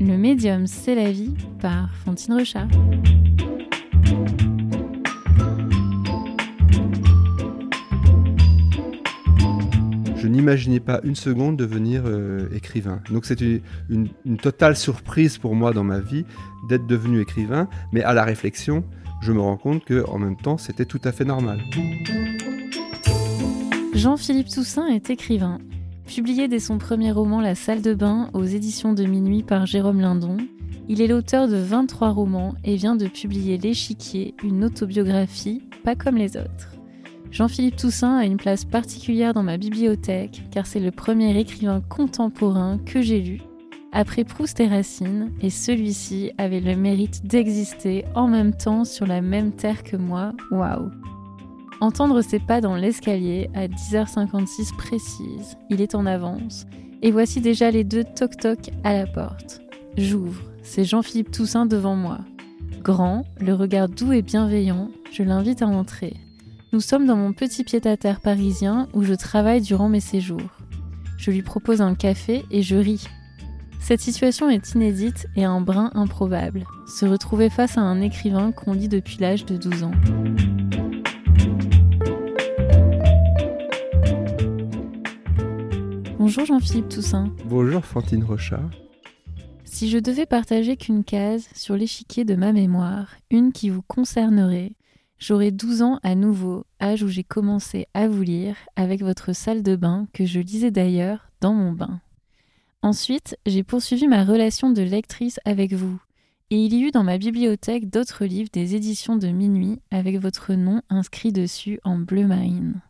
Le médium, c'est la vie par Fantine Rechard. Je n'imaginais pas une seconde devenir euh, écrivain. Donc c'était une, une, totale surprise pour moi dans ma vie d'être devenu écrivain, mais à la réflexion, je me rends compte que en même temps, c'était tout à fait normal. Jean-Philippe Toussaint est écrivain. Publié dès son premier roman La salle de bain aux éditions de minuit par Jérôme Lindon, il est l'auteur de 23 romans et vient de publier L'échiquier, une autobiographie pas comme les autres. Jean-Philippe Toussaint a une place particulière dans ma bibliothèque car c'est le premier écrivain contemporain que j'ai lu après Proust et Racine, et celui-ci avait le mérite d'exister en même temps sur la même terre que moi. Waouh! Entendre ses pas dans l'escalier à 10h56 précise, il est en avance, et voici déjà les deux toc-toc à la porte. J'ouvre, c'est Jean-Philippe Toussaint devant moi. Grand, le regard doux et bienveillant, je l'invite à entrer. Nous sommes dans mon petit pied-à-terre parisien où je travaille durant mes séjours. Je lui propose un café et je ris. Cette situation est inédite et un brin improbable. Se retrouver face à un écrivain qu'on lit depuis l'âge de 12 ans. Bonjour Jean-Philippe Toussaint. Bonjour Fantine Rochard. Si je devais partager qu'une case sur l'échiquier de ma mémoire, une qui vous concernerait, j'aurais 12 ans à nouveau, âge où j'ai commencé à vous lire avec votre salle de bain que je lisais d'ailleurs dans mon bain. Ensuite, j'ai poursuivi ma relation de lectrice avec vous, et il y eut dans ma bibliothèque d'autres livres des éditions de minuit avec votre nom inscrit dessus en bleu marine.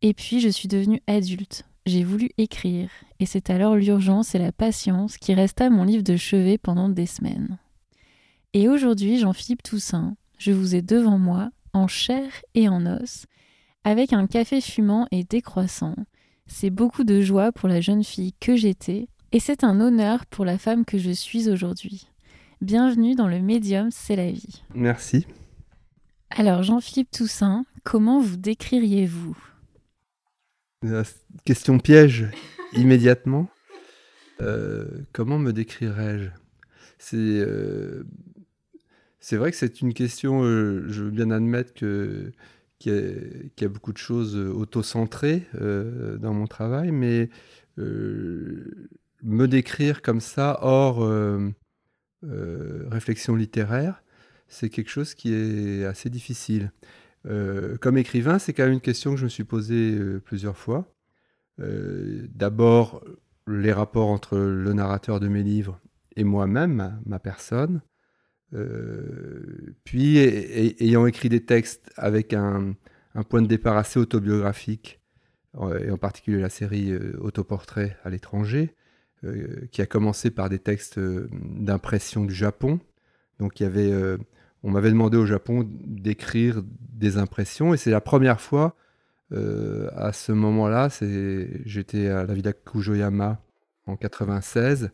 Et puis je suis devenue adulte, j'ai voulu écrire, et c'est alors l'urgence et la patience qui resta mon livre de chevet pendant des semaines. Et aujourd'hui, Jean-Philippe Toussaint, je vous ai devant moi, en chair et en os, avec un café fumant et décroissant. C'est beaucoup de joie pour la jeune fille que j'étais, et c'est un honneur pour la femme que je suis aujourd'hui. Bienvenue dans le médium, c'est la vie. Merci. Alors, Jean-Philippe Toussaint, comment vous décririez-vous? Question piège immédiatement. Euh, comment me décrirais-je? C'est euh, c'est vrai que c'est une question. Euh, je veux bien admettre que qu'il y, a beaucoup de choses auto-centrées dans mon travail, mais me décrire comme ça hors réflexion littéraire, c'est quelque chose qui est assez difficile. Euh, comme écrivain, c'est quand même une question que je me suis posée euh, plusieurs fois. Euh, d'abord, les rapports entre le narrateur de mes livres et moi-même, ma, personne. puis, ayant écrit des textes avec un, point de départ assez autobiographique, et en particulier la série Autoportrait à l'étranger, qui a commencé par des textes d'impression du Japon. Donc il y avait on m'avait demandé au Japon d'écrire des impressions et c'est la première fois euh, à ce moment-là, j'étais à la Villa Kujoyama en 96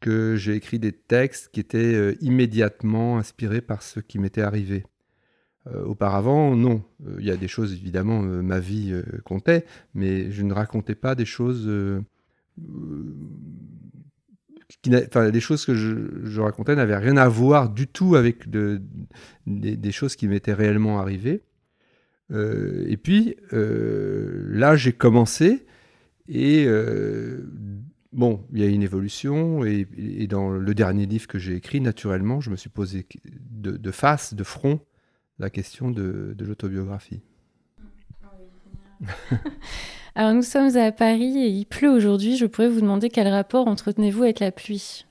que j'ai écrit des textes qui étaient euh, immédiatement inspirés par ce qui m'était arrivé. Euh, auparavant, non. Il y a des choses, évidemment, ma vie comptait, mais je ne racontais pas des choses les choses que je, racontais n'avaient rien à voir du tout avec des, choses qui m'étaient réellement arrivées. Euh, et puis, euh, là, j'ai commencé et euh, bon, il y a une évolution. Et, dans le dernier livre que j'ai écrit, naturellement, je me suis posé de, face, de front, la question de, de l'autobiographie. Alors nous sommes à Paris et il pleut aujourd'hui. Je pourrais vous demander quel rapport entretenez-vous avec la pluie?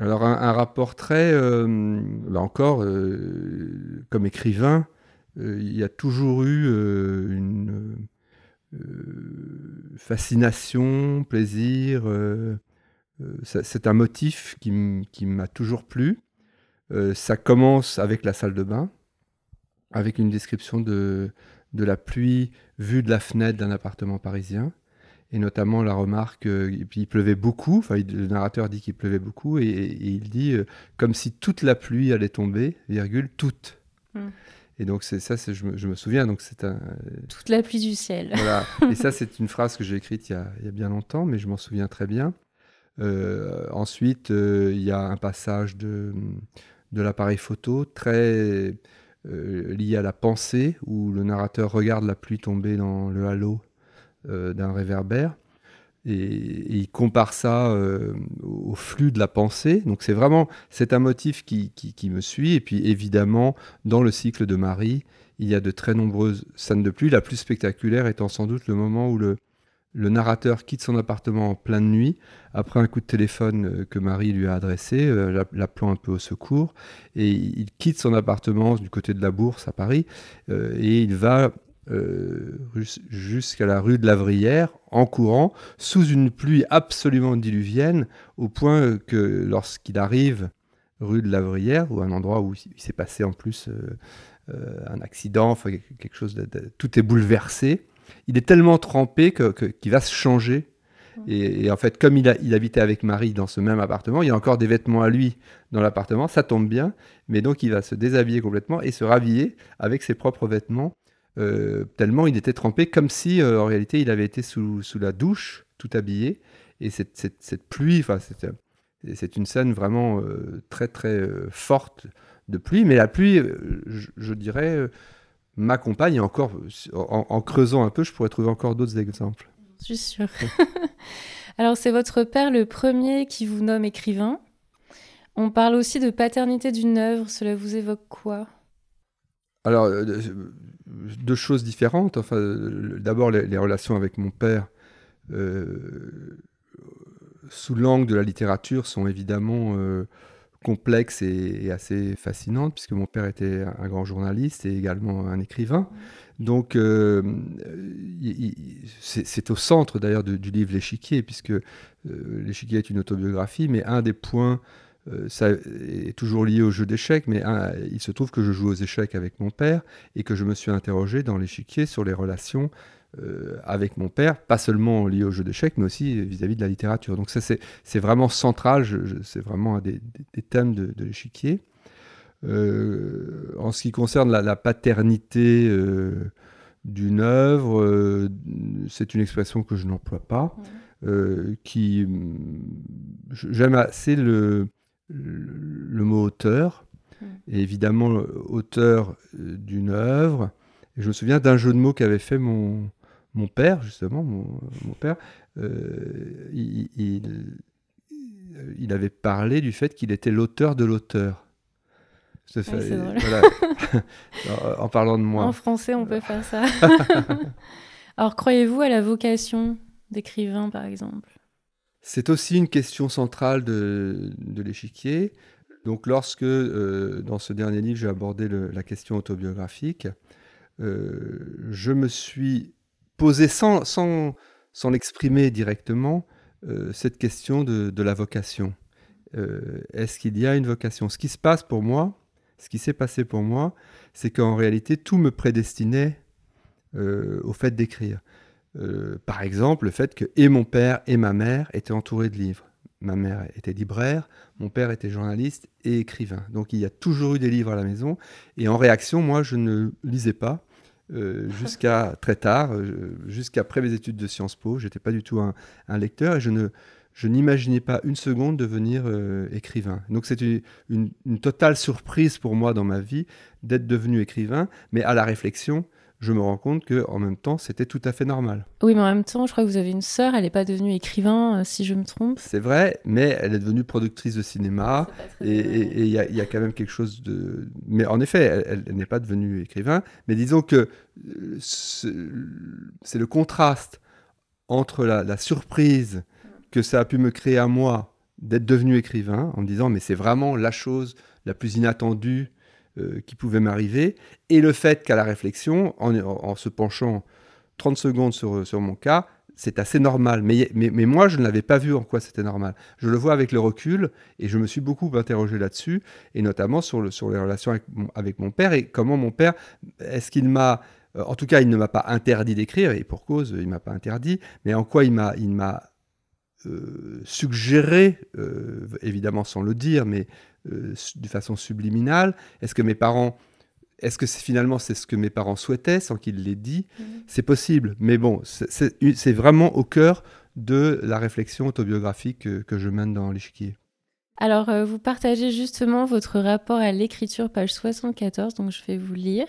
Alors un, rapport très, euh, là encore, euh, comme écrivain, euh, il y a toujours eu une fascination, plaisir. c'est un motif qui m'a toujours plu. ça commence avec la salle de bain, avec une description de, de la pluie vue de la fenêtre d'un appartement parisien. Et notamment la remarque, euh, il pleuvait beaucoup, enfin, le narrateur dit qu'il pleuvait beaucoup, et, il dit euh, comme si toute la pluie allait tomber, virgule, toute. Hmm. Et donc c'est ça, je me, je me, souviens. Donc c'est un toute la pluie du ciel. Voilà. et ça c'est une phrase que j'ai écrite il y, a, il y, a, bien longtemps, mais je m'en souviens très bien. ensuite, il y a un passage de, de l'appareil photo très lié à la pensée, où le narrateur regarde la pluie tomber dans le halo d'un réverbère. Et, il compare ça euh, au flux de la pensée. Donc c'est vraiment, c'est un motif qui, qui, me suit. Et puis évidemment, dans le cycle de Marie, il y a de très nombreuses scènes de pluie. La plus spectaculaire étant sans doute le moment où le, le narrateur quitte son appartement en pleine nuit, après un coup de téléphone euh, que Marie lui a adressé, euh, l'appelant un peu au secours, et il quitte son appartement du côté de la Bourse à Paris, et il va euh, jusqu'à la rue de Lavrière en courant, sous une pluie absolument diluvienne, au point que lorsqu'il arrive rue de Lavrière, ou un endroit où il s'est passé en plus euh, euh, un accident, quelque chose tout est bouleversé, il est tellement trempé qu'il que, va se changer. Et, en fait, comme il, il habitait avec Marie dans ce même appartement, il y a encore des vêtements à lui dans l'appartement, ça tombe bien, mais donc il va se déshabiller complètement et se rhabiller avec ses propres vêtements euh, tellement il était trempé, comme si euh, en réalité il avait été sous, sous, la douche, tout habillé. Et cette, cette, cette pluie, c'est une scène vraiment euh, très très forte de pluie. Mais la pluie, je, dirais, m'accompagne encore, en, creusant un peu, je pourrais trouver encore d'autres exemples. Je suis sûre. Alors c'est votre père le premier qui vous nomme écrivain. On parle aussi de paternité d'une œuvre, cela vous évoque quoi? Alors, deux choses différentes. Enfin, d'abord, les, relations avec mon père, euh, sous l'angle de la littérature, sont évidemment euh, complexes et, assez fascinantes, puisque mon père était un, grand journaliste et également un écrivain. Donc, euh, c'est au centre d'ailleurs du livre L'échiquier, puisque L'échiquier est une autobiographie, mais un des points euh, ça est toujours lié au jeu d'échecs, mais il se trouve que je joue aux échecs avec mon père et que je me suis interrogé dans l'échiquier sur les relations euh, avec mon père, pas seulement lié au jeu d'échecs, mais aussi vis-à-vis de la littérature. Donc ça, c'est vraiment central, c'est vraiment un des, thèmes de, l'échiquier. Euh, en ce qui concerne la, paternité d'une œuvre, c'est une expression que je n'emploie pas. qui j'aime assez le, le mot auteur, et évidemment auteur euh, d'une œuvre. Et je me souviens d'un jeu de mots qu'avait fait mon, mon père, justement, mon, mon père. Euh, il, il, avait parlé du fait qu'il était l'auteur de l'auteur. en parlant de moi. En français, on peut faire ça. Alors, croyez-vous à la vocation d'écrivain, par exemple? C'est aussi une question centrale de, l'échiquier. Donc lorsque, euh, dans ce dernier livre, j'ai abordé la question autobiographique, euh, je me suis posé sans, sans, sans l'exprimer directement euh, cette question de, la vocation. Est-ce qu'il y a une vocation? Ce qui se passe pour moi, ce qui s'est passé pour moi, c'est qu'en réalité, tout me prédestinait au fait d'écrire. Euh, par exemple, le fait que et mon père et ma mère étaient entourés de livres. Ma mère était libraire, mon père était journaliste et écrivain. Donc il y a toujours eu des livres à la maison. Et en réaction, moi, je ne lisais pas euh, jusqu'à très tard, euh, jusqu'après mes études de Sciences Po. Je n'étais pas du tout un, lecteur et je ne je n'imaginais pas une seconde devenir écrivain. Donc c'était une, une, totale surprise pour moi dans ma vie d'être devenu écrivain, mais à la réflexion, je me rends compte que en même temps, c'était tout à fait normal. Oui, mais en même temps, je crois que vous avez une sœur, elle n'est pas devenue écrivain, euh, si je me trompe. C'est vrai, mais elle est devenue productrice de cinéma, et il y, a quand même quelque chose de... Mais en effet, elle, n'est pas devenue écrivain, mais disons que euh, c'est le contraste entre la, surprise que ça a pu me créer à moi d'être devenu écrivain, en me disant, mais c'est vraiment la chose la plus inattendue euh, qui pouvait m'arriver, et le fait qu'à la réflexion, en, se penchant 30 secondes sur, sur mon cas, c'est assez normal. Mais, mais, mais, moi, je ne l'avais pas vu en quoi c'était normal. Je le vois avec le recul, et je me suis beaucoup interrogé là-dessus, et notamment sur, le, sur les relations avec mon, avec mon père, et comment mon père, est-ce qu'il m'a... Euh, en tout cas, il ne m'a pas interdit d'écrire, et pour cause, il m'a pas interdit, mais en quoi il m'a, il m'a euh, suggéré, évidemment sans le dire, mais euh, de façon subliminale Est-ce que mes parents est-ce que finalement c'est ce que mes parents souhaitaient sans qu'ils l'aient dit? Mhm. C'est possible, mais bon, c'est vraiment au cœur de la réflexion autobiographique que, je mène dans l'échiquier. Alors, euh, vous partagez justement votre rapport à l'écriture, page 74, donc je vais vous lire.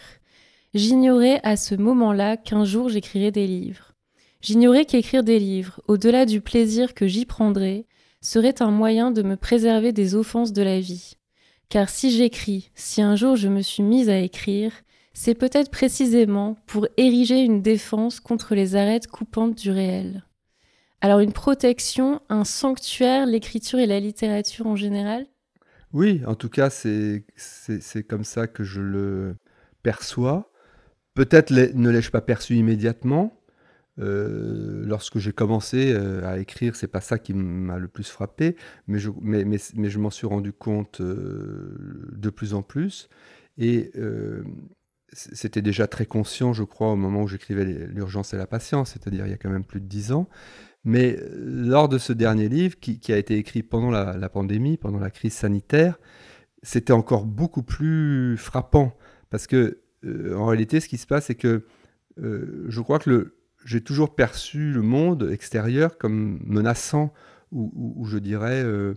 J'ignorais à ce moment-là qu'un jour j'écrirais des livres. J'ignorais qu'écrire des livres, au-delà du plaisir que j'y prendrais, serait un moyen de me préserver des offenses de la vie. Car si j'écris, si un jour je me suis mise à écrire, c'est peut-être précisément pour ériger une défense contre les arêtes coupantes du réel. Alors une protection, un sanctuaire, l'écriture et la littérature en général? Oui, en tout cas, c'est comme ça que je le perçois. Peut-être ne l'ai-je pas perçu immédiatement. Euh, lorsque j'ai commencé euh, à écrire, c'est pas ça qui m'a le plus frappé, mais je, m'en suis rendu compte euh, de plus en plus. Et c'était déjà très conscient, je crois, au moment où j'écrivais L'urgence et la patience, c'est-à-dire il y a quand même plus de dix ans. Mais lors de ce dernier livre, qui, a été écrit pendant la, pandémie, pendant la crise sanitaire, c'était encore beaucoup plus frappant. Parce que, en réalité, ce qui se passe, c'est que je crois que le, j'ai toujours perçu le monde extérieur comme menaçant ou, je dirais euh,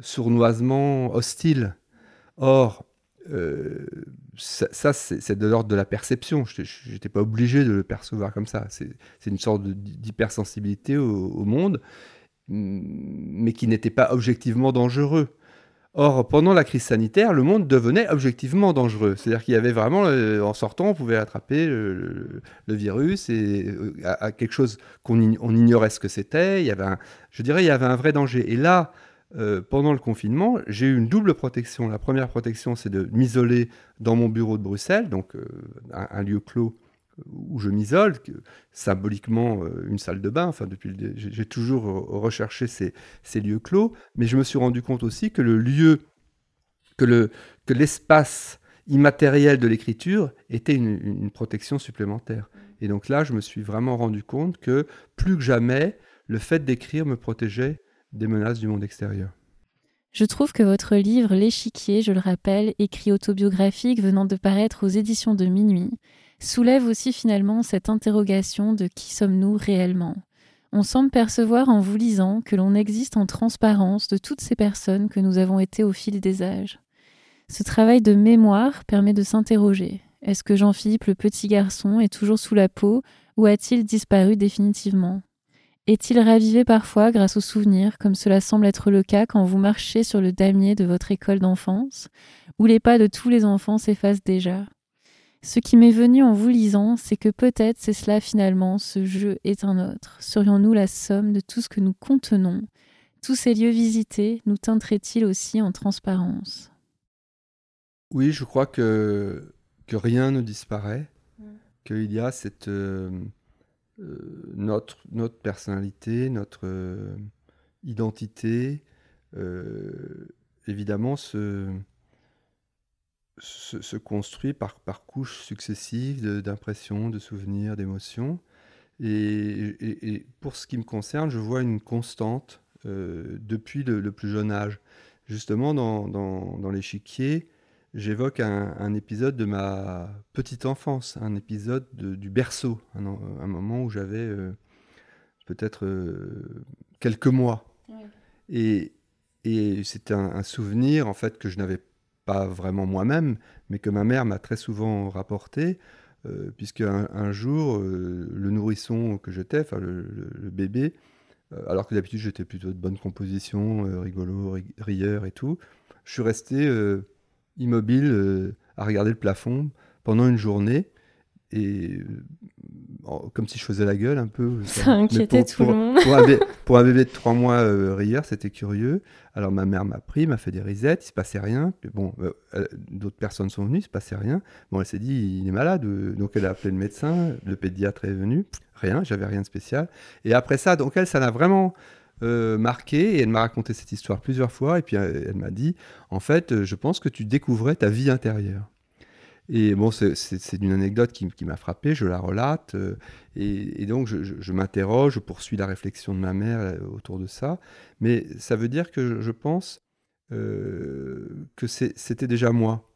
sournoisement hostile. Or, euh, ça, c'est de l'ordre de la perception. Je n'étais pas obligé de le percevoir comme ça. C'est une sorte d'hypersensibilité au, monde, mais qui n'était pas objectivement dangereux. Or, pendant la crise sanitaire, le monde devenait objectivement dangereux. C'est-à-dire qu'il y avait vraiment, euh, en sortant, on pouvait attraper le, virus et euh, à, quelque chose qu'on ignorait ce que c'était. Il y avait, je dirais, il y avait un vrai danger. Et là, euh, pendant le confinement, j'ai eu une double protection. La première protection, c'est de m'isoler dans mon bureau de Bruxelles, donc un, lieu clos où je m'isole, symboliquement euh, une salle de bain. Enfin, depuis j'ai toujours recherché ces, lieux clos, mais je me suis rendu compte aussi que le lieu, que le que l'espace immatériel de l'écriture était une, protection supplémentaire. Et donc là, je me suis vraiment rendu compte que plus que jamais, le fait d'écrire me protégeait des menaces du monde extérieur. Je trouve que votre livre L'échiquier, je le rappelle, écrit autobiographique venant de paraître aux éditions de Minuit, soulève aussi finalement cette interrogation de qui sommes-nous réellement. On semble percevoir en vous lisant que l'on existe en transparence de toutes ces personnes que nous avons été au fil des âges. Ce travail de mémoire permet de s'interroger. Est-ce que Jean-Philippe, le petit garçon, est toujours sous la peau ou a-t-il disparu définitivement? Est-il ravivé parfois grâce aux souvenirs, comme cela semble être le cas quand vous marchez sur le damier de votre école d'enfance, où les pas de tous les enfants s'effacent déjà? Ce qui m'est venu en vous lisant, c'est que peut-être c'est cela finalement, ce jeu est un autre. Serions-nous la somme de tout ce que nous contenons? Tous ces lieux visités nous teinteraient-ils aussi en transparence? Oui, je crois que, que rien ne disparaît, mm. qu'il y a cette, euh, euh, notre, notre personnalité, notre euh, identité, évidemment ce se, construit par, par couches successives d'impressions, de, souvenirs, d'émotions. Et, pour ce qui me concerne, je vois une constante euh, depuis le, plus jeune âge. Justement, dans, dans, l'échiquier, j'évoque un, épisode de ma petite enfance, un épisode du berceau, un, moment où j'avais euh, peut-être euh, quelques mois. Et, et c'était un, un, souvenir en fait que je n'avais pas vraiment moi-même, mais que ma mère m'a très souvent rapporté, euh, puisque un, jour, euh, le nourrisson que j'étais, enfin le, bébé, euh, alors que d'habitude j'étais plutôt de bonne composition, rigolo, rieur et tout, je suis resté immobile à regarder le plafond pendant une journée. Et comme si je faisais la gueule un peu. Ça inquiétait tout le monde. Pour un, bébé, de trois mois euh, c'était curieux. Alors ma mère m'a pris, m'a fait des risettes, il se passait rien. bon, euh, euh, d'autres personnes sont venues, il se passait rien. Bon, elle s'est dit, il est malade. Euh, donc elle a appelé le médecin, le pédiatre est venu. Rien, j'avais rien de spécial. Et après ça, donc elle, ça l'a vraiment marqué et elle m'a raconté cette histoire plusieurs fois. Et puis elle m'a dit, en fait, je pense que tu découvrais ta vie intérieure. Et bon, c'est une anecdote qui, m'a frappé, je la relate, euh, et, donc je, m'interroge, je poursuis la réflexion de ma mère euh, autour de ça, mais ça veut dire que je, pense euh, que c'était déjà moi.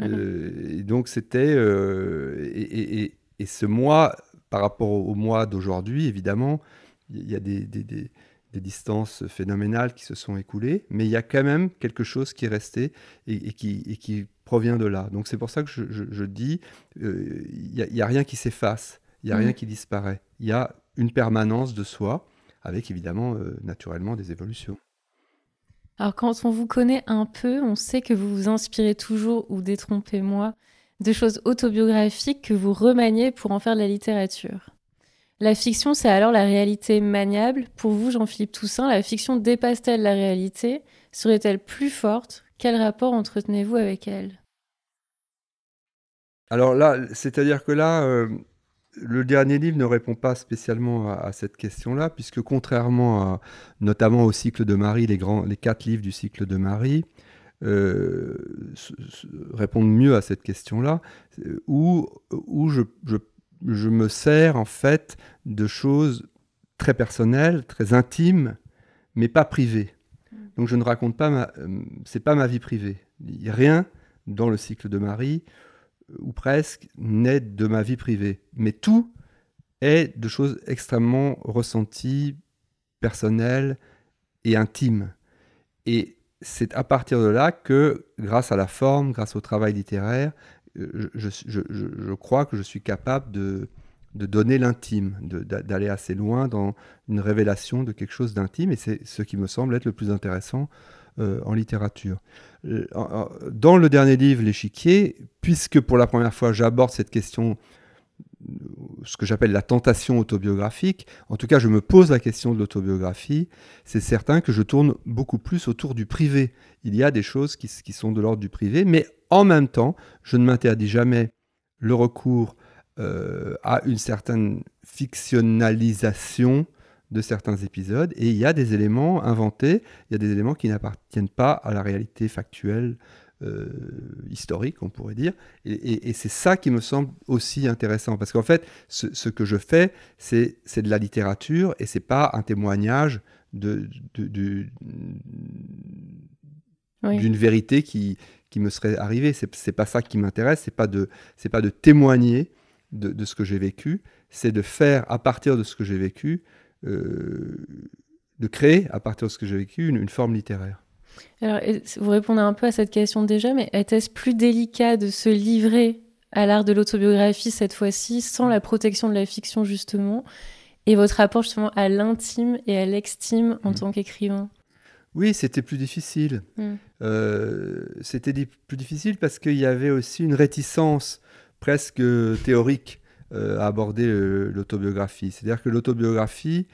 et donc c'était... Et, et, ce moi, par rapport au, moi d'aujourd'hui, évidemment, il y a des, des, distances phénoménales qui se sont écoulées, mais il y a quand même quelque chose qui est resté et, qui, et qui, provient de là. Donc c'est pour ça que je, je, dis, euh, il n'y a, rien qui s'efface, il n'y a rien mmh. qui disparaît. Il y a une permanence de soi, avec évidemment, euh, naturellement, des évolutions. Alors quand on vous connaît un peu, on sait que vous vous inspirez toujours, ou détrompez-moi, de choses autobiographiques que vous remaniez pour en faire de la littérature. La fiction, c'est alors la réalité maniable? Pour vous, Jean-Philippe Toussaint, la fiction dépasse-t-elle la réalité? Serait-elle plus forte? Quel rapport entretenez-vous avec elle? Alors là, c'est-à-dire que là, euh, le dernier livre ne répond pas spécialement à, cette question-là, puisque contrairement à, notamment au cycle de Marie, les, grands, les quatre livres du cycle de Marie, euh, répondent mieux à cette question-là, euh, où, où je, je je me sers en fait de choses très personnelles, très intimes, mais pas privées. Mm. Donc je ne raconte pas ma, euh, c'est pas ma vie privée. Rien dans le cycle de Marie euh, ou presque n'est de ma vie privée, mais tout est de choses extrêmement ressenties, personnelles et intimes. Et c'est à partir de là que, grâce à la forme, grâce au travail littéraire, je, crois que je suis capable de, donner l'intime, d'aller assez loin dans une révélation de quelque chose d'intime, et c'est ce qui me semble être le plus intéressant euh, en littérature. Euh, dans le dernier livre, L'échiquier, puisque pour la première fois j'aborde cette question ce que j'appelle la tentation autobiographique. En tout cas, je me pose la question de l'autobiographie. C'est certain que je tourne beaucoup plus autour du privé. Il y a des choses qui, sont de l'ordre du privé, mais en même temps, je ne m'interdis jamais le recours euh, à une certaine fictionnalisation de certains épisodes. Et il y a des éléments inventés, il y a des éléments qui n'appartiennent pas à la réalité factuelle historique, on pourrait dire. Et, c'est ça qui me semble aussi intéressant, parce qu'en fait, ce, que je fais, c'est de la littérature, et c'est pas un témoignage de, d'une vérité qui, qui me serait arrivée. C'est pas ça qui m'intéresse, c'est pas de c'est pas de témoigner de, de ce que j'ai vécu, c'est de faire à partir de ce que j'ai vécu, euh, de créer à partir de ce que j'ai vécu une forme littéraire. Alors, vous répondez un peu à cette question déjà, mais était-ce plus délicat de se livrer à l'art de l'autobiographie cette fois-ci, sans la protection de la fiction justement, et votre rapport justement à l'intime et à l'extime en mm. tant qu'écrivain? Oui, c'était plus difficile. Mm. Euh, c'était plus difficile parce qu'il y avait aussi une réticence presque théorique euh, à aborder l'autobiographie. C'est-à-dire que l'autobiographie,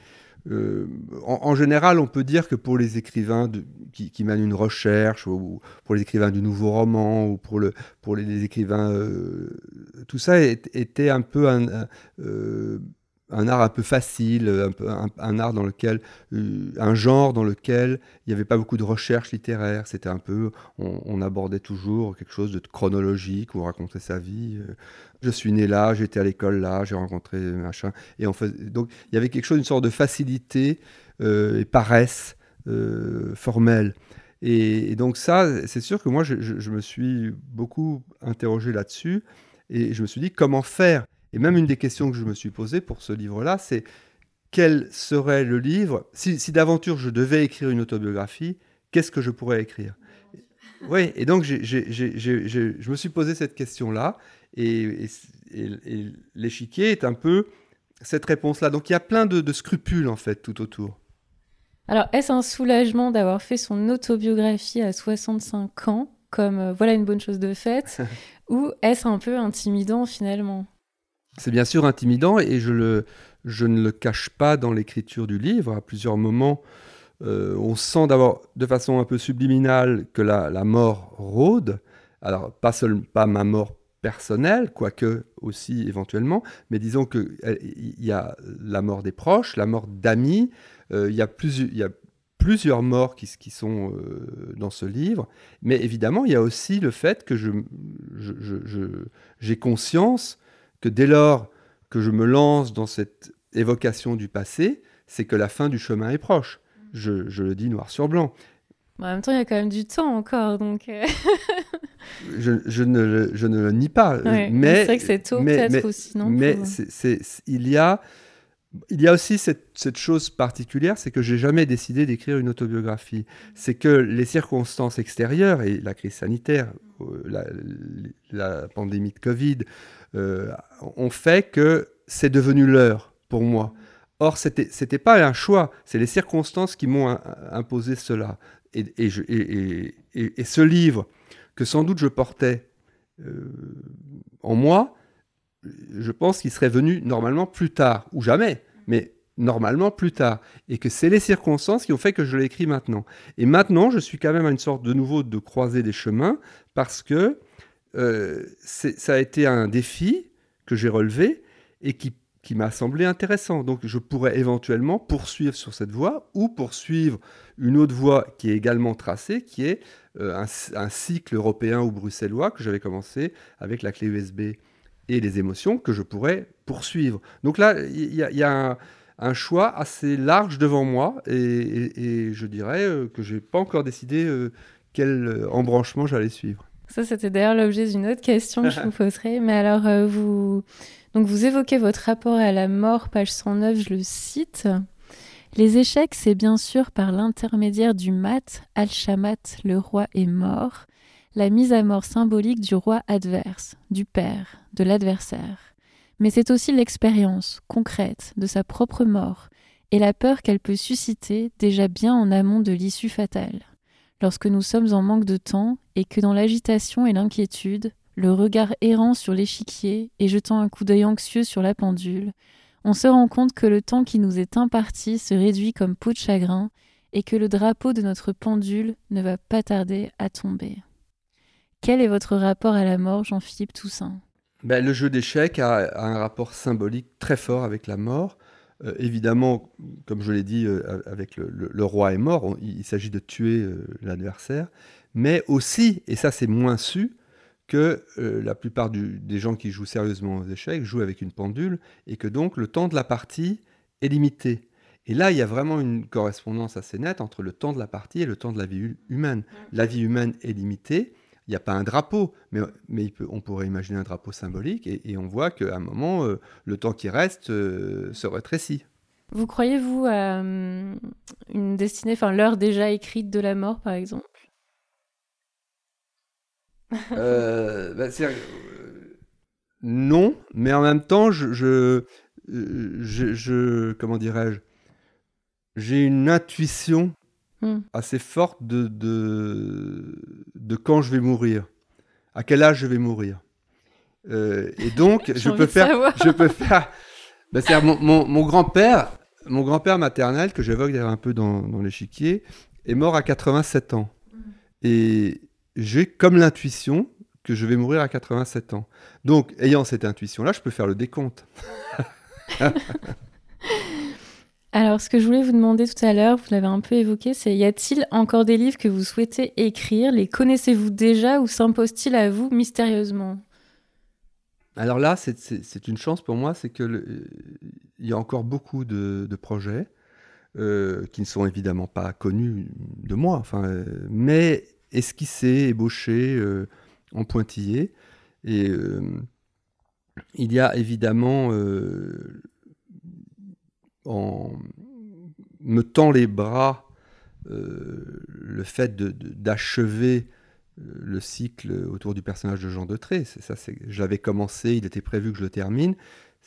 euh, en, général, on peut dire que pour les écrivains qui, mènent une recherche, ou pour les écrivains du nouveau roman, ou pour, le, pour les, écrivains, euh, tout ça était un peu un, euh, un art un peu facile, un, art dans lequel, euh, un genre dans lequel il n'y avait pas beaucoup de recherche littéraire. C'était un peu, on, abordait toujours quelque chose de chronologique où on racontait sa vie. Euh, je suis né là, j'étais à l'école là, j'ai rencontré machin. Et on donc il y avait quelque chose, une sorte de facilité euh, et paresse formelle. Et, donc ça, c'est sûr que moi, je me suis beaucoup interrogé là-dessus. Et je me suis dit, comment faire et même une des questions que je me suis posée pour ce livre-là, c'est quel serait le livre Si, d'aventure je devais écrire une autobiographie, qu'est-ce que je pourrais écrire? Oui, et donc je me suis posé cette question-là, et, l'échiquier est un peu cette réponse-là. Donc il y a plein de, scrupules, en fait, tout autour. Alors, est-ce un soulagement d'avoir fait son autobiographie à 65 ans, comme euh, voilà une bonne chose de faite, ou est-ce un peu intimidant finalement? C'est bien sûr intimidant et je, ne le cache pas dans l'écriture du livre. À plusieurs moments, euh, on sent d'abord de façon un peu subliminale que la, mort rôde. Alors, pas, seul, pas ma mort personnelle, quoique aussi éventuellement, mais disons qu'il y a la mort des proches, la mort d'amis, euh, il, y a plusieurs, morts qui, sont euh, dans ce livre, mais évidemment, il y a aussi le fait que j'ai conscience que dès lors que je me lance dans cette évocation du passé, c'est que la fin du chemin est proche. Je, le dis noir sur blanc. en même temps, il y a quand même du temps encore, donc. Euh. je, ne, je ne le nie pas. mais c'est vrai que c'est tôt, peut-être aussi, non Mais il y a il y a aussi cette, chose particulière, c'est que j'ai jamais décidé d'écrire une autobiographie. C'est que les circonstances extérieures et la crise sanitaire, euh, la, pandémie de Covid, euh, ont fait que c'est devenu l'heure pour moi. Or, c'était n'était pas un choix, c'est les circonstances qui m'ont imposé cela. Et, et, ce livre, que sans doute je portais euh, en moi, je pense qu'il serait venu normalement plus tard, ou jamais, mais normalement plus tard. Et que c'est les circonstances qui ont fait que je l'ai écrit maintenant. Et maintenant, je suis quand même à une sorte de nouveau de croiser des chemins, parce que euh, ça a été un défi que j'ai relevé et qui, m'a semblé intéressant. Donc je pourrais éventuellement poursuivre sur cette voie ou poursuivre une autre voie qui est également tracée, qui est euh, un, cycle européen ou bruxellois que j'avais commencé avec la clé USB et les émotions que je pourrais poursuivre. Donc là, il y, a, un, choix assez large devant moi et, je dirais euh, que je n'ai pas encore décidé quel embranchement j'allais suivre. Ça, c'était d'ailleurs l'objet d'une autre question que je vous poserai. Mais alors, euh, vous... Donc, vous évoquez votre rapport à la mort, page 109, je le cite. Les échecs, c'est bien sûr par l'intermédiaire du mat, Al-Shamat, le roi est mort, la mise à mort symbolique du roi adverse, du père, de l'adversaire. Mais c'est aussi l'expérience concrète de sa propre mort et la peur qu'elle peut susciter déjà bien en amont de l'issue fatale. Lorsque nous sommes en manque de temps et que dans l'agitation et l'inquiétude, le regard errant sur l'échiquier et jetant un coup d'œil anxieux sur la pendule, on se rend compte que le temps qui nous est imparti se réduit comme peau de chagrin et que le drapeau de notre pendule ne va pas tarder à tomber. Quel est votre rapport à la mort, Jean-Philippe Toussaint? Ben, Le jeu d'échecs a, un rapport symbolique très fort avec la mort. Euh, évidemment, comme je l'ai dit, euh, avec le, roi est mort, il, s'agit de tuer euh, l'adversaire, mais aussi, et ça c'est moins su, que la plupart des gens qui jouent sérieusement aux échecs jouent avec une pendule, et que donc le temps de la partie est limité. Et là, il y a vraiment une correspondance assez nette entre le temps de la partie et le temps de la vie humaine. La vie humaine est limitée, il n'y a pas un drapeau, mais, mais on pourrait imaginer un drapeau symbolique, et, on voit qu'à un moment, euh, le temps qui reste euh, se rétrécit. Vous croyez-vous à euh, une destinée, enfin l'heure déjà écrite de la mort, par exemple? Bah, Non, mais en même temps, je, je, je comment dirais-je, j'ai une intuition Hmm. assez forte de, de, quand je vais mourir, à quel âge je vais mourir. Euh, et donc, je peux, faire, je peux faire. Ben, mon, mon, grand-père, mon grand-père maternel, que j'évoque d'ailleurs un peu dans, dans l'échiquier, est mort à 87 ans. Hmm. Et j'ai comme l'intuition que je vais mourir à 87 ans. Donc, ayant cette intuition-là, je peux faire le décompte. Alors, ce que je voulais vous demander tout à l'heure, vous l'avez un peu évoqué, c'est y a-t-il encore des livres que vous souhaitez écrire? Les connaissez-vous déjà ou s'imposent-ils à vous mystérieusement? Alors là, c'est une chance pour moi, c'est qu'il y a encore beaucoup de, projets euh, qui ne sont évidemment pas connus de moi, enfin, euh, mais esquissés, ébauchés, euh, en pointillés. Et il y a évidemment en me tend les bras euh, le fait d'achever euh, le cycle autour du personnage de Jean de Tré. Ça, j'avais commencé, il était prévu que je le termine.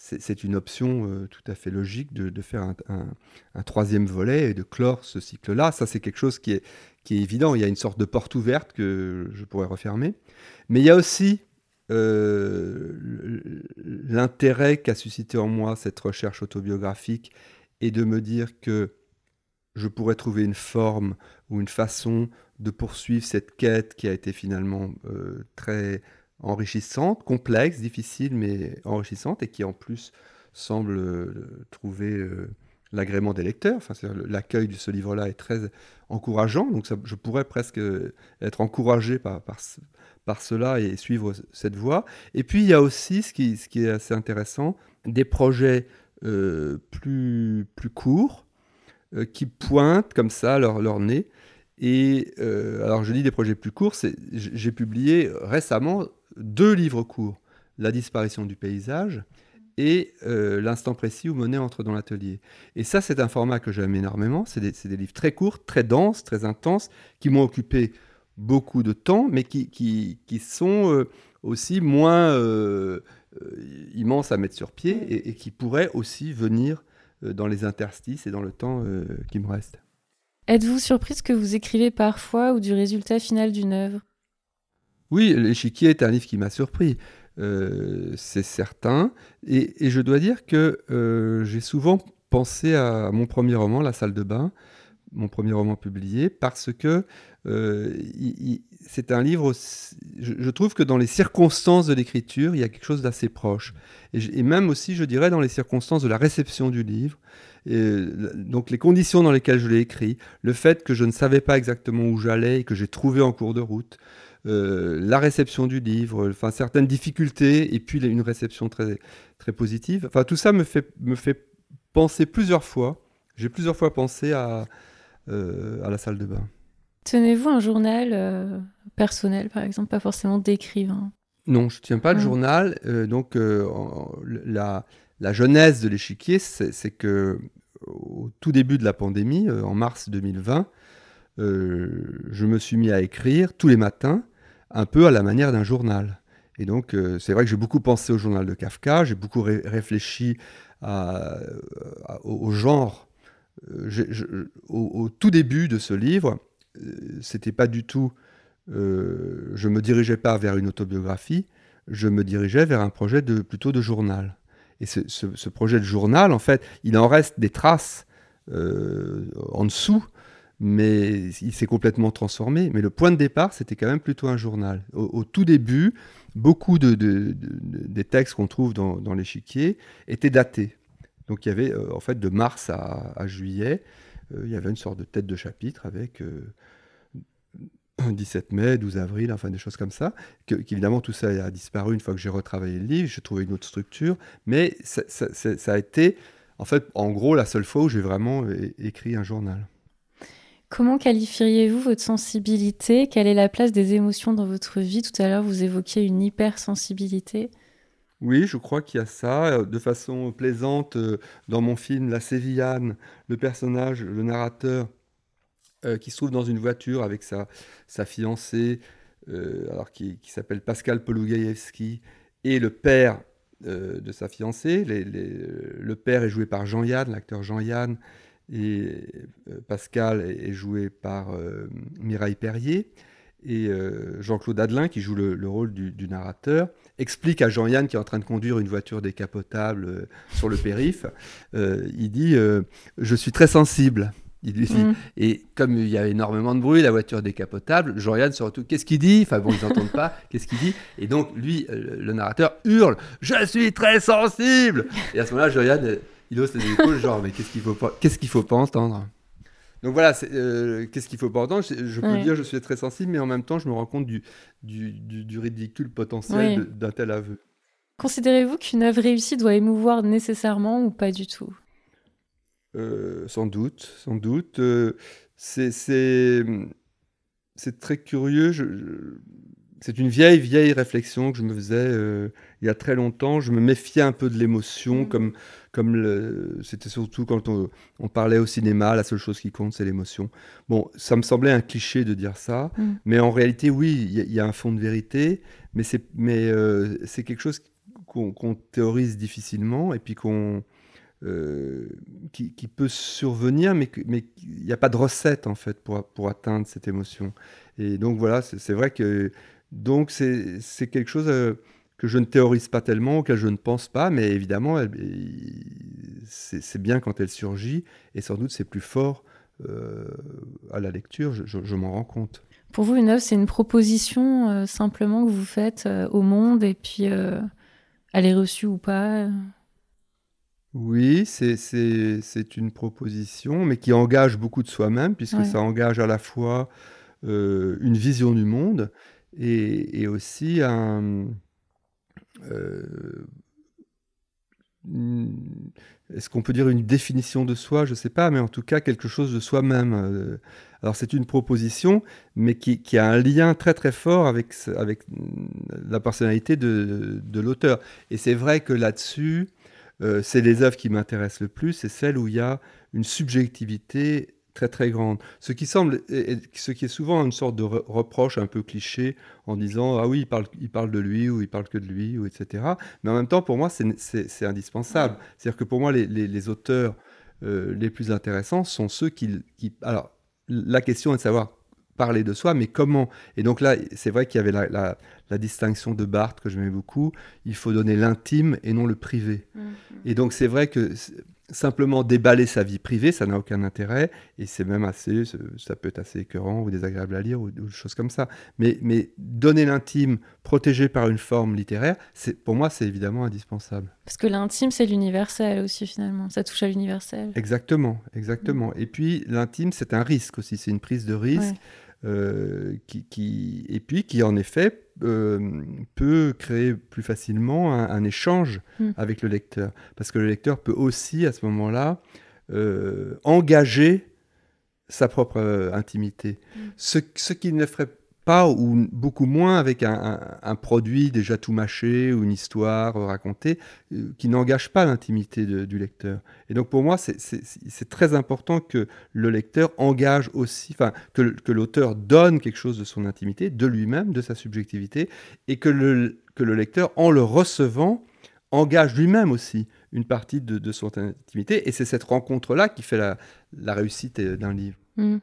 C'est une option euh, tout à fait logique de, faire un, troisième volet et de clore ce cycle-là. Ça, c'est quelque chose qui est, évident. Il y a une sorte de porte ouverte que je pourrais refermer. Mais il y a aussi l'intérêt qu'a suscité en moi cette recherche autobiographique et de me dire que je pourrais trouver une forme ou une façon de poursuivre cette quête qui a été finalement euh, très enrichissante, complexe, difficile, mais enrichissante, et qui en plus semble euh, trouver euh, l'agrément des lecteurs. Enfin, l'accueil de ce livre-là est très encourageant, donc je pourrais presque être encouragé par, par, par cela et suivre cette voie. Et puis il y a aussi, ce qui, ce qui est assez intéressant, des projets euh, plus, plus courts qui pointent comme ça leur, leur nez. Et alors je dis des projets plus courts, j'ai publié récemment deux livres courts, La disparition du paysage et euh, l'instant précis où Monet entre dans l'atelier. Et ça, c'est un format que j'aime énormément. C'est des, livres très courts, très denses, très intenses, qui m'ont occupé beaucoup de temps, mais qui, qui, qui sont euh, aussi moins euh, immenses à mettre sur pied et, et qui pourraient aussi venir dans les interstices et dans le temps qui me reste. Êtes-vous surprise que vous écrivez parfois ou du résultat final d'une œuvre? Oui, L'échiquier est un livre qui m'a surpris. Euh, c'est certain. Et, je dois dire que euh, j'ai souvent pensé à mon premier roman, La salle de bain, mon premier roman publié, parce que euh, c'est un livre, je, trouve que dans les circonstances de l'écriture, il y a quelque chose d'assez proche. Et, même aussi, je dirais, dans les circonstances de la réception du livre. Donc les conditions dans lesquelles je l'ai écrit, le fait que je ne savais pas exactement où j'allais et que j'ai trouvé en cours de route, euh, la réception du livre, enfin certaines difficultés et puis une réception très, très positive. Enfin tout ça me fait, me fait penser plusieurs fois. J'ai plusieurs fois pensé à, euh, à la salle de bain. Tenez-vous un journal euh, personnel, par exemple, pas forcément d'écrivain? Non, je ne tiens pas le journal. donc, la, la, genèse de l'échiquier, c'est que au tout début de la pandémie, en mars 2020, je me suis mis à écrire tous les matins un peu à la manière d'un journal. Et donc, euh, c'est vrai que j'ai beaucoup pensé au journal de Kafka, j'ai beaucoup réfléchi au, genre. Euh, au, tout début de ce livre, euh, c'était pas du tout. je me dirigeais pas vers une autobiographie, je me dirigeais vers un projet de, plutôt de journal. Et ce, projet de journal, en fait, il en reste des traces en dessous mais il s'est complètement transformé. Mais le point de départ, c'était quand même plutôt un journal. Au, tout début, beaucoup de, des textes qu'on trouve dans, l'échiquier étaient datés. Donc il y avait, euh, en fait, de mars à, juillet, euh, il y avait une sorte de tête de chapitre avec 17 euh, mai, 12 avril, enfin des choses comme ça. Qu'évidemment, tout ça a disparu une fois que j'ai retravaillé le livre, j'ai trouvé une autre structure. Mais ça, ça, a été, en fait, en gros, la seule fois où j'ai vraiment écrit un journal. Comment qualifieriez-vous votre sensibilité? Quelle est la place des émotions dans votre vie? Tout à l'heure, vous évoquiez une hypersensibilité. Oui, je crois qu'il y a ça. Euh, de façon plaisante, euh, dans mon film La Sévillane, le personnage, le narrateur, euh, qui se trouve dans une voiture avec sa, sa fiancée, alors qui, s'appelle Pascal Polugaïevski, et le père de sa fiancée. le père est joué par Jean-Yann, l'acteur Jean-Yann, et euh, Pascal est, joué par euh, Mireille Perrier. Et euh, Jean-Claude Adelin, qui joue le, rôle du, narrateur, explique à Jean-Yann, qui est en train de conduire une voiture décapotable sur le périph', il dit Je suis très sensible. Il lui dit, mm. Et comme il y a énormément de bruit, la voiture décapotable, Jean-Yann surtout, qu'est-ce qu'il dit? Enfin bon, ils n'entendent pas, qu'est-ce qu'il dit? Et donc lui, le narrateur, hurle Je suis très sensible! Et à ce moment-là, Jean-Yann il hausse les épaules, genre, mais qu'est-ce qu'il faut pas, qu'est-ce qu'il faut pas entendre? Donc voilà, euh, qu'est-ce qu'il faut pas entendre? Je, peux dire je suis très sensible, mais en même temps, je me rends compte du, du, ridicule potentiel d'un tel aveu. Considérez-vous qu'une œuvre réussie doit émouvoir nécessairement ou pas du tout? euh, Sans doute, sans doute. Euh, c'est très curieux. Je, c'est une vieille, vieille réflexion que je me faisais il y a très longtemps. Je me méfiais un peu de l'émotion, mmh. comme comme c'était surtout quand on, parlait au cinéma, la seule chose qui compte, c'est l'émotion. Bon, ça me semblait un cliché de dire ça, mm. mais en réalité, oui, il y, a un fond de vérité, mais c'est mais euh, c'est quelque chose qu'on théorise difficilement et puis qu'on euh, qui, peut survenir, mais il n'y a pas de recette en fait pour pour atteindre cette émotion. Et donc voilà, c'est vrai que donc c'est quelque chose euh, que je ne théorise pas tellement, auquel je ne pense pas, mais évidemment, c'est bien quand elle surgit, et sans doute c'est plus fort euh, à la lecture, je, m'en rends compte. Pour vous, une œuvre, c'est une proposition simplement que vous faites au monde, et puis elle est reçue ou pas Oui, c'est une proposition, mais qui engage beaucoup de soi-même, puisque ça engage à la fois une vision du monde et aussi un euh, est-ce qu'on peut dire une définition de soi? Je ne sais pas, mais en tout cas quelque chose de soi-même. Euh, alors c'est une proposition, mais qui, a un lien très très fort avec, avec la personnalité de, l'auteur. Et c'est vrai que là-dessus, euh, c'est les œuvres qui m'intéressent le plus, c'est celles où il y a une subjectivité très très grande. Ce qui semble, ce qui est souvent une sorte de reproche un peu cliché en disant ah oui il parle, il parle de lui ou il parle que de lui ou etc. Mais en même temps pour moi c'est indispensable. C'est-à-dire que pour moi les, auteurs euh, les plus intéressants sont ceux qui, alors la question est de savoir parler de soi, mais comment? Et donc là, c'est vrai qu'il y avait la, distinction de Barthes que j'aimais beaucoup. Il faut donner l'intime et non le privé. Mm-hmm. Et donc c'est vrai que simplement déballer sa vie privée, ça n'a aucun intérêt, et c'est même assez, ça peut être assez écœurant ou désagréable à lire ou, des choses comme ça. Mais, mais donner l'intime, protégé par une forme littéraire, c'est, pour moi, c'est évidemment indispensable. Parce que l'intime, c'est l'universel aussi, finalement. Ça touche à l'universel. Exactement, exactement. Mm. Et puis, l'intime, c'est un risque aussi, c'est une prise de risque. Qui, et puis qui en effet euh, peut créer plus facilement un, échange hmm. avec le lecteur. Parce que le lecteur peut aussi, à ce moment-là, euh, engager sa propre intimité. Hmm. Ce, ce qu'il ne ferait ou beaucoup moins avec un, produit déjà tout mâché ou une histoire racontée euh, qui n'engage pas l'intimité du lecteur. Et donc pour moi, c'est très important que le lecteur engage aussi, enfin que, l'auteur donne quelque chose de son intimité, de lui-même, de sa subjectivité, et que le, que le lecteur, en le recevant, engage lui-même aussi une partie de, son intimité. Et c'est cette rencontre-là qui fait la, réussite d'un livre. Mmh.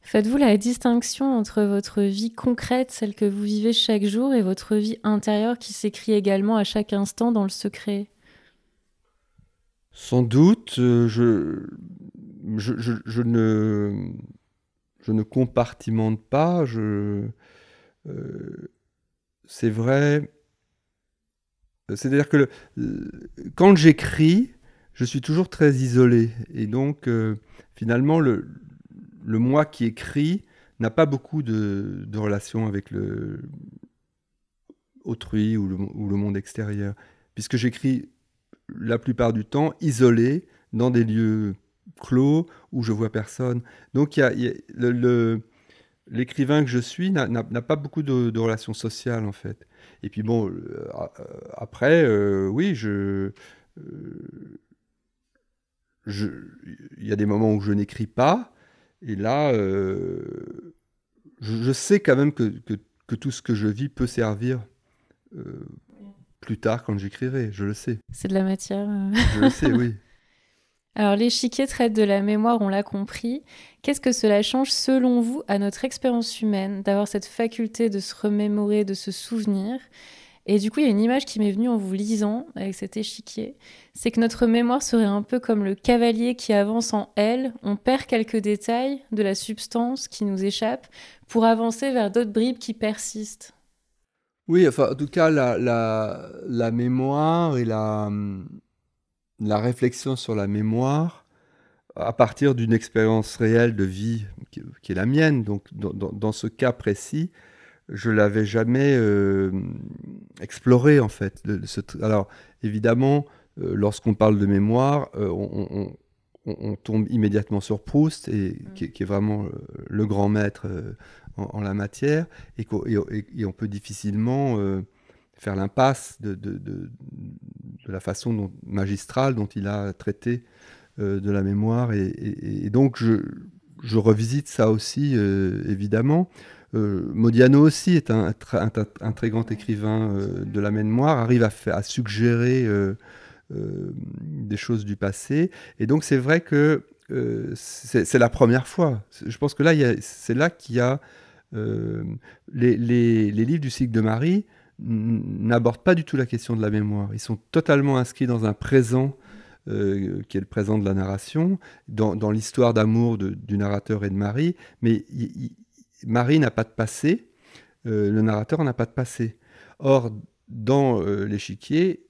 Faites-vous la distinction entre votre vie concrète, celle que vous vivez chaque jour, et votre vie intérieure qui s'écrit également à chaque instant dans le secret? Sans doute, euh, je, je, ne, je ne compartimente pas. Je, euh, c'est vrai. C'est-à-dire que quand j'écris, je suis toujours très isolé. Et donc, euh, finalement, le, le moi qui écrit n'a pas beaucoup de, de relations avec le autrui ou le, monde extérieur, puisque j'écris la plupart du temps isolé dans des lieux clos où je vois personne. Donc l'écrivain que je suis n'a pas beaucoup de, relations sociales en fait. Et puis bon, euh, après, euh, oui, je, euh, je, il y a des moments où je n'écris pas, et là, euh, je, sais quand même que, que, tout ce que je vis peut servir euh, plus tard quand j'écrirai, je le sais. C'est de la matière. Euh. Je le sais, oui. Alors l'échiquier traite de la mémoire, on l'a compris. Qu'est-ce que cela change selon vous à notre expérience humaine d'avoir cette faculté de se remémorer, de se souvenir? Et du coup, il y a une image qui m'est venue en vous lisant avec cet échiquier. C'est que notre mémoire serait un peu comme le cavalier qui avance en L. On perd quelques détails de la substance qui nous échappe pour avancer vers d'autres bribes qui persistent. Oui, enfin, en tout cas, la, mémoire et la, réflexion sur la mémoire, à partir d'une expérience réelle de vie qui, est la mienne, donc dans ce cas précis, je l'avais jamais euh, exploré en fait. alors évidemment, euh, lorsqu'on parle de mémoire, euh, on, tombe immédiatement sur Proust, et, mm. qui, est vraiment le grand maître en, la matière, et, on peut difficilement faire l'impasse de, la façon magistrale dont il a traité de la mémoire. Et, donc je, je, revisite ça aussi, évidemment. Euh, Modiano aussi est un, un, très grand écrivain euh, de la mémoire, arrive à, suggérer euh, des choses du passé. Et donc c'est vrai que c'est la première fois. Je pense que là, c'est là qu'il y a les, livres du cycle de Marie n'abordent pas du tout la question de la mémoire. Ils sont totalement inscrits dans un présent qui est le présent de la narration, dans, dans l'histoire d'amour du narrateur et de Marie, mais Marie n'a pas de passé, euh, le narrateur n'a pas de passé. Or, dans euh, l'échiquier,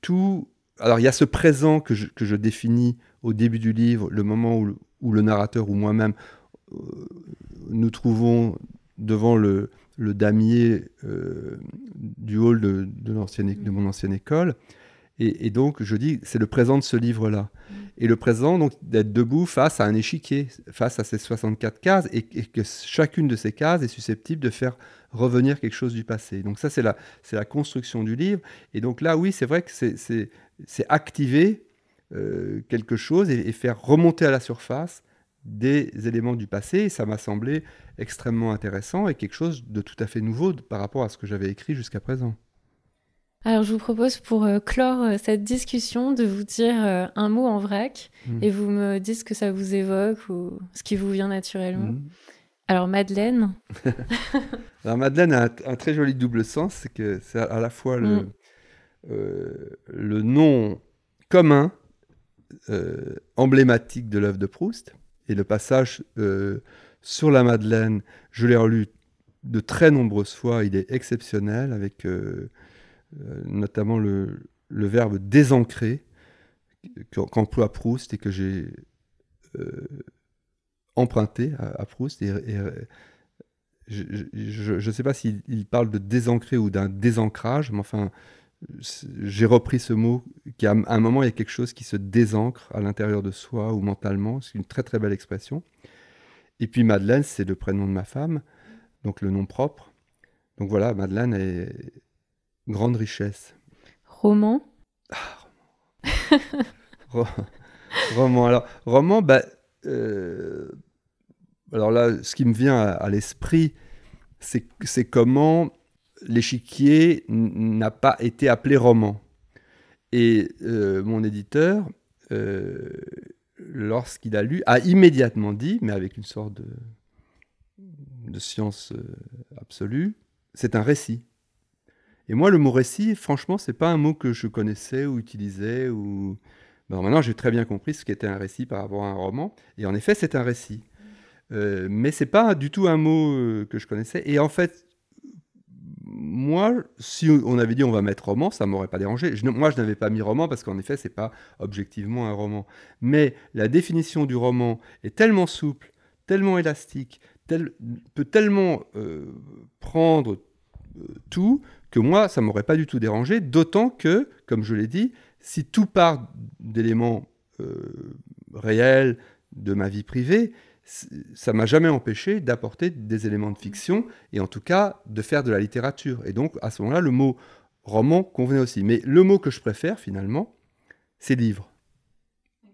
tout. Alors, il y a ce présent que je, définis au début du livre, le moment où, le narrateur ou moi-même euh, nous trouvons devant le, damier du hall de, de mon ancienne école. Et, donc, je dis, c'est le présent de ce livre-là. Mm. Et le présent, donc, d'être debout face à un échiquier, face à ces 64 cases, et, que chacune de ces cases est susceptible de faire revenir quelque chose du passé. Donc ça, c'est la, c'est la construction du livre. Et donc là, oui, c'est vrai que c'est, c'est activer quelque chose et, faire remonter à la surface des éléments du passé. Et ça m'a semblé extrêmement intéressant et quelque chose de tout à fait nouveau par rapport à ce que j'avais écrit jusqu'à présent. Alors je vous propose pour euh, clore euh, cette discussion de vous dire euh, un mot en vrac mmh. et vous me dites ce que ça vous évoque ou ce qui vous vient naturellement. Mmh. Alors Madeleine. Alors Madeleine a un, très joli double sens, c'est que c'est à la fois le, mmh. le nom commun, emblématique de l'œuvre de Proust, et le passage sur la Madeleine, je l'ai relu de très nombreuses fois, il est exceptionnel avec notamment le, verbe désancrer qu'emploie Proust et que j'ai euh, emprunté à, Proust. Et, euh, je ne sais pas s'il parle de désancrer ou d'un désancrage, mais enfin, j'ai repris ce mot qui, à un moment, il y a quelque chose qui se désancre à l'intérieur de soi ou mentalement. C'est une très très belle expression. Et puis Madeleine, c'est le prénom de ma femme, donc le nom propre. Donc voilà, Madeleine est, grande richesse. Roman? Ah, roman. Alors, roman, bah, euh, alors là, ce qui me vient à, l'esprit, c'est comment l'échiquier n'a pas été appelé roman. Et euh, mon éditeur, euh, lorsqu'il a lu, a immédiatement dit, mais avec une sorte de, de science absolue, c'est un récit. Et moi, le mot récit, franchement, c'est pas un mot que je connaissais ou utilisais. Ou... Ben, maintenant, j'ai très bien compris ce qu'était un récit par rapport à un roman. Et en effet, c'est un récit. Euh, mais c'est pas du tout un mot euh, que je connaissais. Et en fait, moi, si on avait dit on va mettre roman, ça m'aurait pas dérangé. moi, je n'avais pas mis roman parce qu'en effet, c'est pas objectivement un roman. Mais la définition du roman est tellement souple, tellement élastique, peut tellement euh, prendre euh, tout que moi, ça m'aurait pas du tout dérangé, d'autant que, comme je l'ai dit, si tout part d'éléments euh, réels de ma vie privée, ça m'a jamais empêché d'apporter des éléments de fiction et en tout cas de faire de la littérature. Et donc à ce moment-là, le mot roman convenait aussi. Mais le mot que je préfère finalement, c'est livre.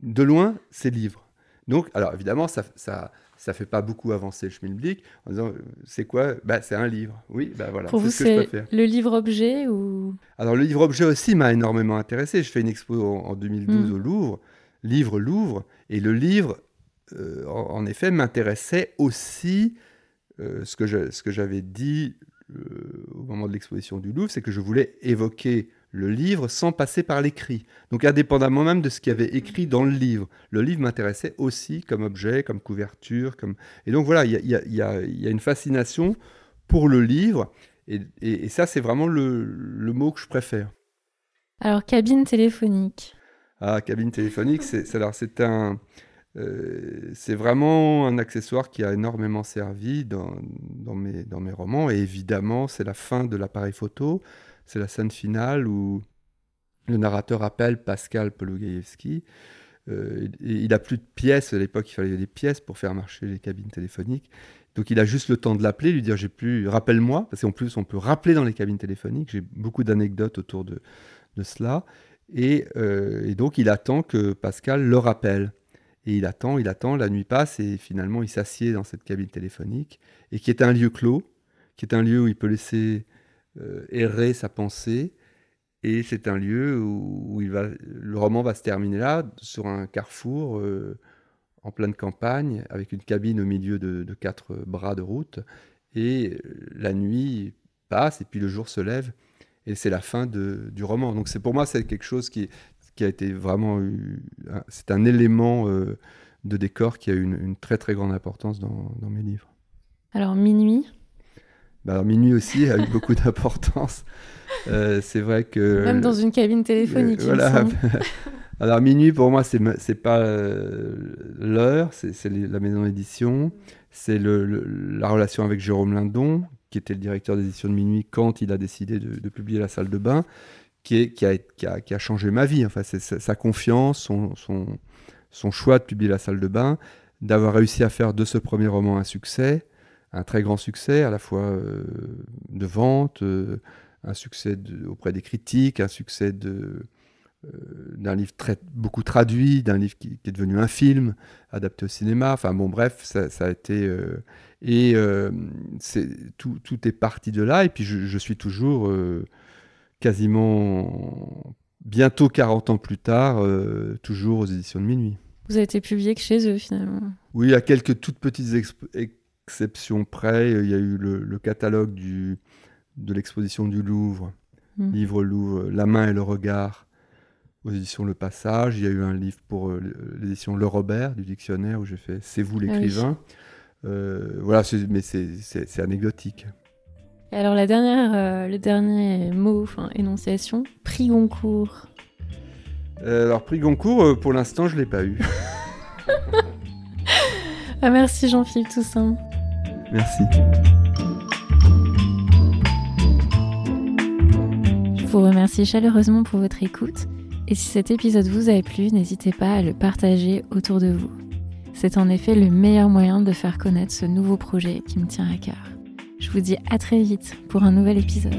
De loin, c'est livre. Donc, alors évidemment, ça, ça, ça fait pas beaucoup avancer le schmilblick en disant euh, c'est quoi? Bah, C'est un livre. Oui, bah voilà. Pour vous, c'est le livre-objet ou? Alors le livre-objet aussi m'a énormément intéressé. Je fais une expo en, 2012 hmm. au Louvre, livre Louvre, et le livre, euh, en, effet, m'intéressait aussi. Euh, ce que j'avais dit au moment de l'exposition du Louvre, c'est que je voulais évoquer le livre sans passer par l'écrit. Donc indépendamment même de ce qu'il y avait écrit dans le livre. Le livre m'intéressait aussi comme objet, comme couverture. Comme... Et donc voilà, il y a, une fascination pour le livre. Et, ça, c'est vraiment le, mot que je préfère. Alors, cabine téléphonique. Ah, cabine téléphonique, c'est alors c'est un... Euh, c'est vraiment un accessoire qui a énormément servi dans, dans, mes, dans mes romans. Et évidemment, c'est la fin de l'appareil photo c'est la scène finale où le narrateur appelle Pascal Pologaïevski. Euh, il n'a plus de pièces, à l'époque il fallait des pièces pour faire marcher les cabines téléphoniques. Donc il a juste le temps de l'appeler, lui dire j'ai plus, rappelle-moi, parce qu'en plus on peut rappeler dans les cabines téléphoniques, j'ai beaucoup d'anecdotes autour de, cela. Et, euh, et, donc il attend que Pascal le rappelle. Et il attend, il attend, la nuit passe et finalement il s'assied dans cette cabine téléphonique, et qui est un lieu clos, qui est un lieu où il peut laisser errer sa pensée. Et c'est un lieu où, il va, le roman va se terminer là, sur un carrefour euh, en pleine campagne, avec une cabine au milieu de, quatre bras de route. Et euh, la nuit passe, et puis le jour se lève, et c'est la fin de, du roman. Donc c'est pour moi, c'est quelque chose qui, qui a été vraiment... C'est un élément de décor qui a eu une, très très grande importance dans mes livres. Alors minuit bah, minuit aussi a eu beaucoup d'importance. Euh, c'est vrai que. Même dans une cabine téléphonique. voilà. Alors, minuit, pour moi, c'est n'est pas euh, l'heure, c'est la maison d'édition, c'est le, la relation avec Jérôme Lindon, qui était le directeur d'édition de Minuit quand il a décidé de, publier La salle de bain, qui, est, qui, a, qui, a, qui a changé ma vie. Enfin, c'est sa, confiance, son, son, son choix de publier La salle de bain, d'avoir réussi à faire de ce premier roman un succès un très grand succès, à la fois euh, de vente, euh, un succès auprès des critiques, un succès de, d'un livre très, beaucoup traduit, d'un livre qui, est devenu un film, adapté au cinéma. Enfin bon, bref, ça, a été... et tout, tout, est parti de là. Et puis je, je suis toujours quasiment bientôt 40 ans plus tard, toujours aux éditions de minuit. Vous avez été publié que chez eux finalement Oui, à quelques toutes petites exceptions près. Il y a eu le, catalogue du, de l'exposition du Louvre, hmm. livre Louvre, La main et le regard, aux éditions Le Passage. Il y a eu un livre pour euh, l'édition Le Robert du dictionnaire où j'ai fait C'est vous ah l'écrivain. Euh, voilà, mais c'est anecdotique. alors la dernière, euh, le dernier mot, enfin énonciation, prix Goncourt. Euh, alors, prix Goncourt, euh, pour l'instant, je ne l'ai pas eu. ah, merci Jean-Philippe Toussaint. Merci. Je vous remercie chaleureusement pour votre écoute. Et si cet épisode vous a plu, n'hésitez pas à le partager autour de vous. C'est en effet le meilleur moyen de faire connaître ce nouveau projet qui me tient à cœur. Je vous dis à très vite pour un nouvel épisode.